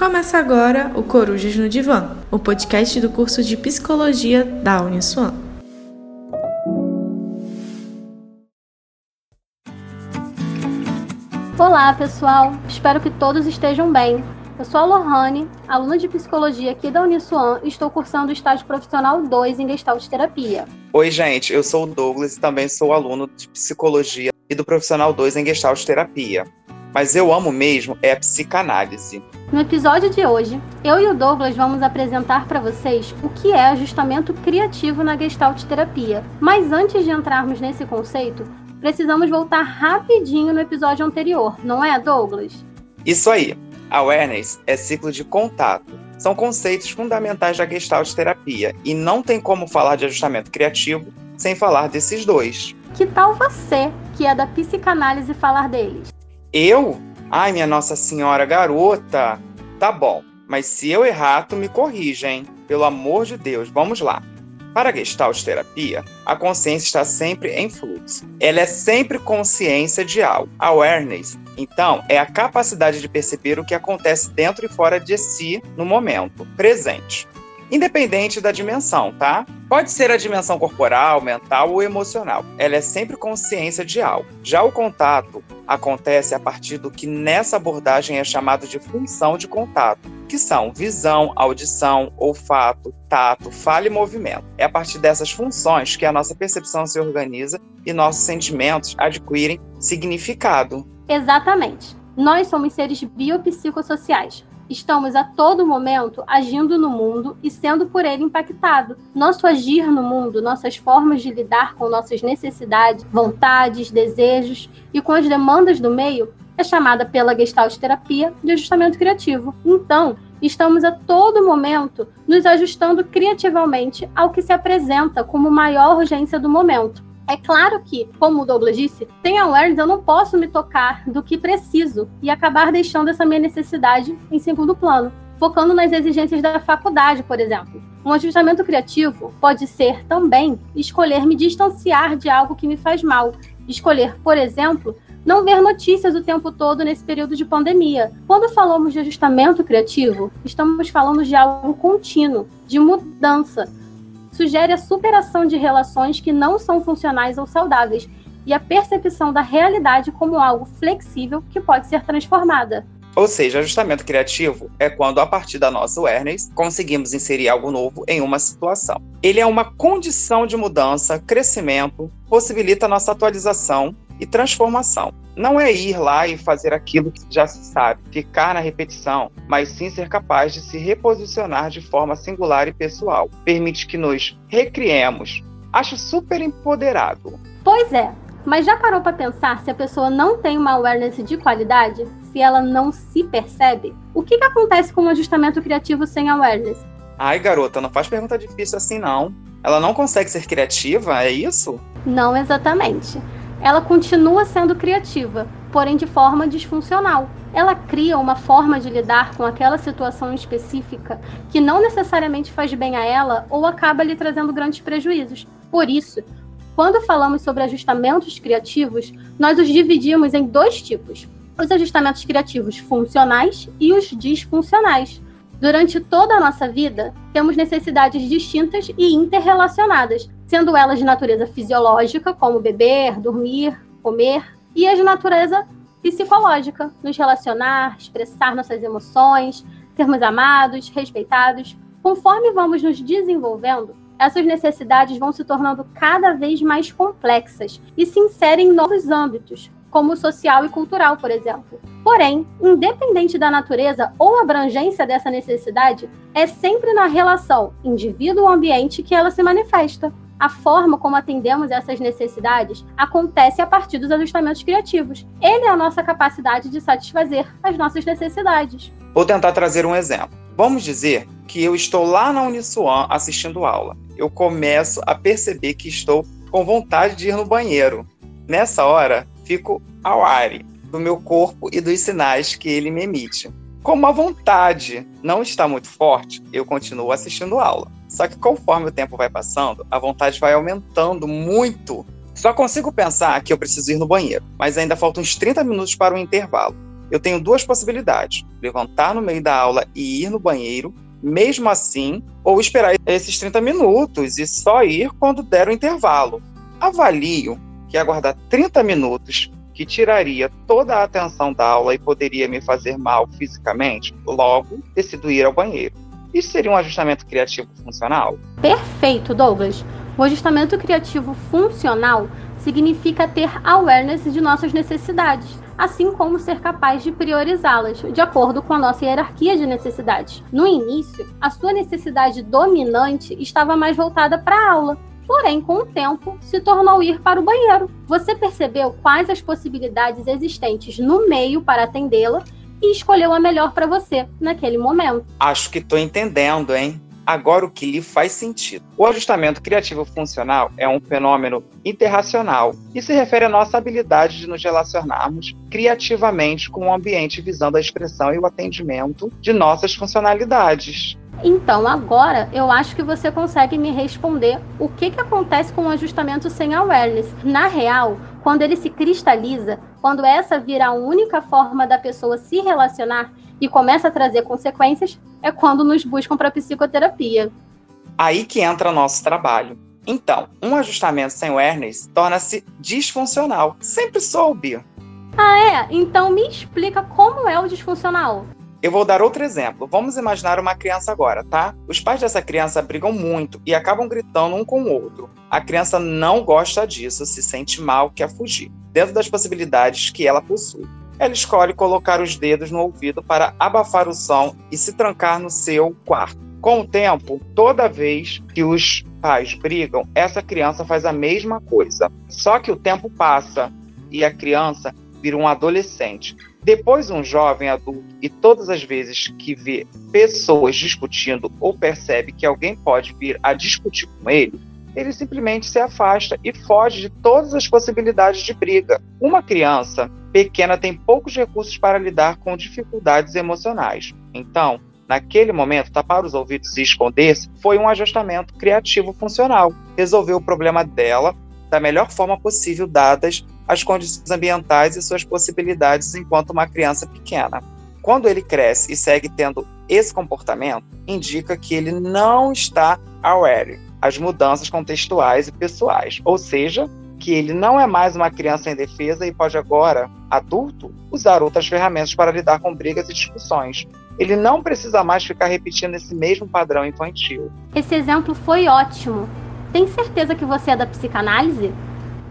Começa agora o Corujas no Divã, o podcast do curso de Psicologia da Uniswan. Olá, pessoal! Espero que todos estejam bem. Eu sou a Lohane, aluna de Psicologia aqui da Uniswan e estou cursando o estágio profissional 2 em Gestalt Terapia. Oi, gente, eu sou o Douglas e também sou aluno de Psicologia e do profissional 2 em Gestalt Terapia mas eu amo mesmo é a psicanálise. No episódio de hoje, eu e o Douglas vamos apresentar para vocês o que é ajustamento criativo na Gestalt terapia. Mas antes de entrarmos nesse conceito, precisamos voltar rapidinho no episódio anterior, não é, Douglas? Isso aí. Awareness é ciclo de contato. São conceitos fundamentais da Gestalt terapia e não tem como falar de ajustamento criativo sem falar desses dois. Que tal você, que é da psicanálise, falar deles? Eu? Ai, minha Nossa Senhora, garota! Tá bom, mas se eu errar, tu me corrija, hein? Pelo amor de Deus, vamos lá. Para a Gestalt terapia, a consciência está sempre em fluxo. Ela é sempre consciência de algo. Awareness, então, é a capacidade de perceber o que acontece dentro e fora de si no momento presente independente da dimensão, tá? Pode ser a dimensão corporal, mental ou emocional. Ela é sempre consciência de algo. Já o contato acontece a partir do que nessa abordagem é chamado de função de contato, que são visão, audição, olfato, tato, fala e movimento. É a partir dessas funções que a nossa percepção se organiza e nossos sentimentos adquirem significado. Exatamente. Nós somos seres biopsicossociais, estamos a todo momento agindo no mundo e sendo por ele impactado. Nosso agir no mundo, nossas formas de lidar com nossas necessidades, vontades, desejos e com as demandas do meio é chamada pela Gestalt terapia de ajustamento criativo. Então, estamos a todo momento nos ajustando criativamente ao que se apresenta como maior urgência do momento. É claro que, como o Douglas disse, sem awareness eu não posso me tocar do que preciso e acabar deixando essa minha necessidade em segundo plano, focando nas exigências da faculdade, por exemplo. Um ajustamento criativo pode ser também escolher me distanciar de algo que me faz mal, escolher, por exemplo, não ver notícias o tempo todo nesse período de pandemia. Quando falamos de ajustamento criativo, estamos falando de algo contínuo, de mudança, sugere a superação de relações que não são funcionais ou saudáveis e a percepção da realidade como algo flexível que pode ser transformada. Ou seja, ajustamento criativo é quando, a partir da nossa awareness, conseguimos inserir algo novo em uma situação. Ele é uma condição de mudança, crescimento, possibilita nossa atualização e transformação. Não é ir lá e fazer aquilo que já se sabe, ficar na repetição, mas sim ser capaz de se reposicionar de forma singular e pessoal. Permite que nos recriemos. Acho super empoderado. Pois é, mas já parou para pensar se a pessoa não tem uma awareness de qualidade? Se ela não se percebe? O que, que acontece com o ajustamento criativo sem awareness? Ai, garota, não faz pergunta difícil assim, não. Ela não consegue ser criativa, é isso? Não exatamente ela continua sendo criativa, porém de forma disfuncional. Ela cria uma forma de lidar com aquela situação específica que não necessariamente faz bem a ela ou acaba lhe trazendo grandes prejuízos. Por isso, quando falamos sobre ajustamentos criativos, nós os dividimos em dois tipos: os ajustamentos criativos funcionais e os disfuncionais. Durante toda a nossa vida, temos necessidades distintas e interrelacionadas, sendo elas de natureza fisiológica, como beber, dormir, comer, e as de natureza psicológica, nos relacionar, expressar nossas emoções, sermos amados, respeitados. Conforme vamos nos desenvolvendo, essas necessidades vão se tornando cada vez mais complexas e se inserem em novos âmbitos, como o social e cultural, por exemplo. Porém, independente da natureza ou abrangência dessa necessidade, é sempre na relação indivíduo-ambiente que ela se manifesta a forma como atendemos essas necessidades acontece a partir dos ajustamentos criativos. Ele é a nossa capacidade de satisfazer as nossas necessidades. Vou tentar trazer um exemplo. Vamos dizer que eu estou lá na Uniswan assistindo aula. Eu começo a perceber que estou com vontade de ir no banheiro. Nessa hora, fico ao ar do meu corpo e dos sinais que ele me emite. Como a vontade não está muito forte, eu continuo assistindo aula. Só que conforme o tempo vai passando, a vontade vai aumentando muito. Só consigo pensar que eu preciso ir no banheiro, mas ainda faltam uns 30 minutos para o intervalo. eu tenho duas possibilidades: levantar no meio da aula e ir no banheiro, mesmo assim, ou esperar esses 30 minutos e só ir quando der o intervalo. Avalio que aguardar 30 minutos, que tiraria toda a atenção da aula e poderia me fazer mal fisicamente, logo decido ir ao banheiro. Isso seria um ajustamento criativo funcional? Perfeito, Douglas. O ajustamento criativo funcional significa ter awareness de nossas necessidades, assim como ser capaz de priorizá-las, de acordo com a nossa hierarquia de necessidades. No início, a sua necessidade dominante estava mais voltada para a aula, porém, com o tempo, se tornou ir para o banheiro. Você percebeu quais as possibilidades existentes no meio para atendê-la e escolheu a melhor para você naquele momento. Acho que estou entendendo, hein? Agora o que lhe faz sentido. O ajustamento criativo funcional é um fenômeno interracional e se refere à nossa habilidade de nos relacionarmos criativamente com o ambiente visando a expressão e o atendimento de nossas funcionalidades. Então, agora eu acho que você consegue me responder o que, que acontece com o ajustamento sem awareness. Na real, quando ele se cristaliza, quando essa vira a única forma da pessoa se relacionar e começa a trazer consequências, é quando nos buscam para psicoterapia. Aí que entra nosso trabalho. Então, um ajustamento sem awareness torna-se disfuncional. Sempre soube. Ah, é? Então me explica como é o disfuncional. Eu vou dar outro exemplo. Vamos imaginar uma criança agora, tá? Os pais dessa criança brigam muito e acabam gritando um com o outro. A criança não gosta disso, se sente mal, quer fugir, dentro das possibilidades que ela possui. Ela escolhe colocar os dedos no ouvido para abafar o som e se trancar no seu quarto. Com o tempo, toda vez que os pais brigam, essa criança faz a mesma coisa. Só que o tempo passa e a criança vira um adolescente. Depois, um jovem adulto, e todas as vezes que vê pessoas discutindo ou percebe que alguém pode vir a discutir com ele, ele simplesmente se afasta e foge de todas as possibilidades de briga. Uma criança pequena tem poucos recursos para lidar com dificuldades emocionais. Então, naquele momento, tapar os ouvidos e esconder-se foi um ajustamento criativo funcional. Resolveu o problema dela da melhor forma possível, dadas as condições ambientais e suas possibilidades enquanto uma criança pequena. Quando ele cresce e segue tendo esse comportamento, indica que ele não está aware às mudanças contextuais e pessoais, ou seja, que ele não é mais uma criança em defesa e pode agora, adulto, usar outras ferramentas para lidar com brigas e discussões. Ele não precisa mais ficar repetindo esse mesmo padrão infantil. Esse exemplo foi ótimo. Tem certeza que você é da psicanálise?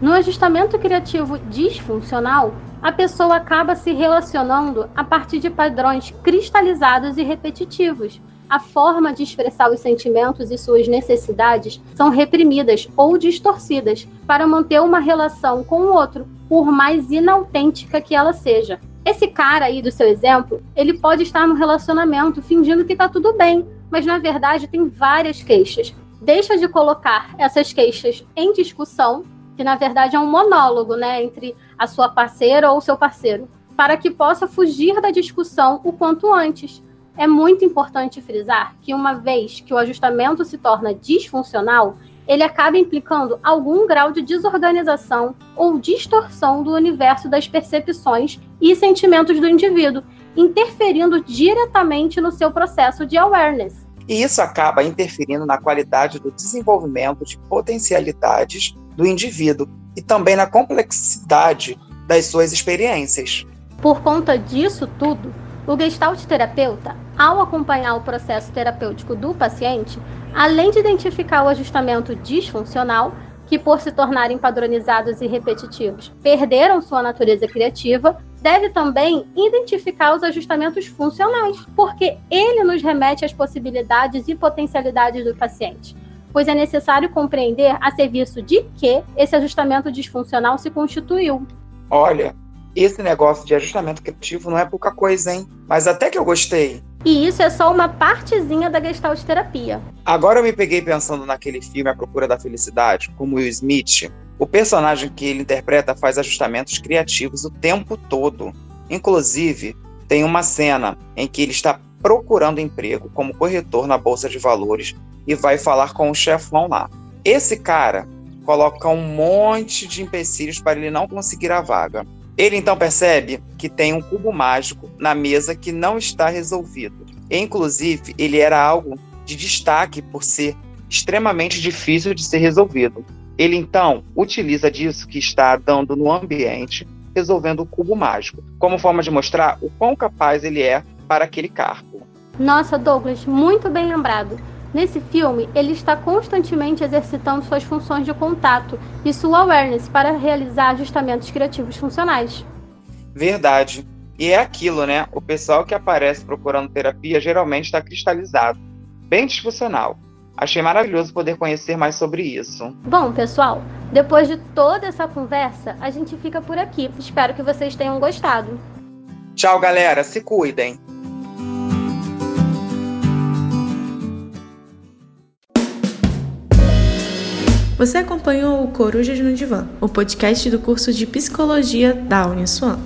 No ajustamento criativo disfuncional, a pessoa acaba se relacionando a partir de padrões cristalizados e repetitivos. A forma de expressar os sentimentos e suas necessidades são reprimidas ou distorcidas para manter uma relação com o outro, por mais inautêntica que ela seja. Esse cara aí do seu exemplo, ele pode estar no relacionamento fingindo que está tudo bem, mas na verdade tem várias queixas. Deixa de colocar essas queixas em discussão que na verdade é um monólogo, né, entre a sua parceira ou o seu parceiro, para que possa fugir da discussão o quanto antes. É muito importante frisar que uma vez que o ajustamento se torna disfuncional, ele acaba implicando algum grau de desorganização ou distorção do universo das percepções e sentimentos do indivíduo, interferindo diretamente no seu processo de awareness. E isso acaba interferindo na qualidade do desenvolvimento de potencialidades do indivíduo e também na complexidade das suas experiências. Por conta disso tudo, o Gestalt terapeuta, ao acompanhar o processo terapêutico do paciente, além de identificar o ajustamento disfuncional, que por se tornarem padronizados e repetitivos, perderam sua natureza criativa, deve também identificar os ajustamentos funcionais, porque ele nos remete às possibilidades e potencialidades do paciente pois é necessário compreender a serviço de que esse ajustamento disfuncional se constituiu. Olha, esse negócio de ajustamento criativo não é pouca coisa, hein? Mas até que eu gostei. E isso é só uma partezinha da Gestalt terapia. Agora eu me peguei pensando naquele filme A Procura da Felicidade, como Will Smith. O personagem que ele interpreta faz ajustamentos criativos o tempo todo. Inclusive, tem uma cena em que ele está procurando emprego como corretor na bolsa de valores e vai falar com o chefão lá. Esse cara coloca um monte de empecilhos para ele não conseguir a vaga. Ele então percebe que tem um cubo mágico na mesa que não está resolvido. Inclusive, ele era algo de destaque por ser extremamente difícil de ser resolvido. Ele então utiliza disso que está dando no ambiente, resolvendo o cubo mágico, como forma de mostrar o quão capaz ele é para aquele cargo. Nossa, Douglas, muito bem lembrado. Nesse filme, ele está constantemente exercitando suas funções de contato e sua awareness para realizar ajustamentos criativos funcionais. Verdade. E é aquilo, né? O pessoal que aparece procurando terapia geralmente está cristalizado, bem disfuncional. Achei maravilhoso poder conhecer mais sobre isso. Bom, pessoal, depois de toda essa conversa, a gente fica por aqui. Espero que vocês tenham gostado. Tchau, galera. Se cuidem. Você acompanhou o Corujas no Divã, o podcast do curso de Psicologia da Uniswan.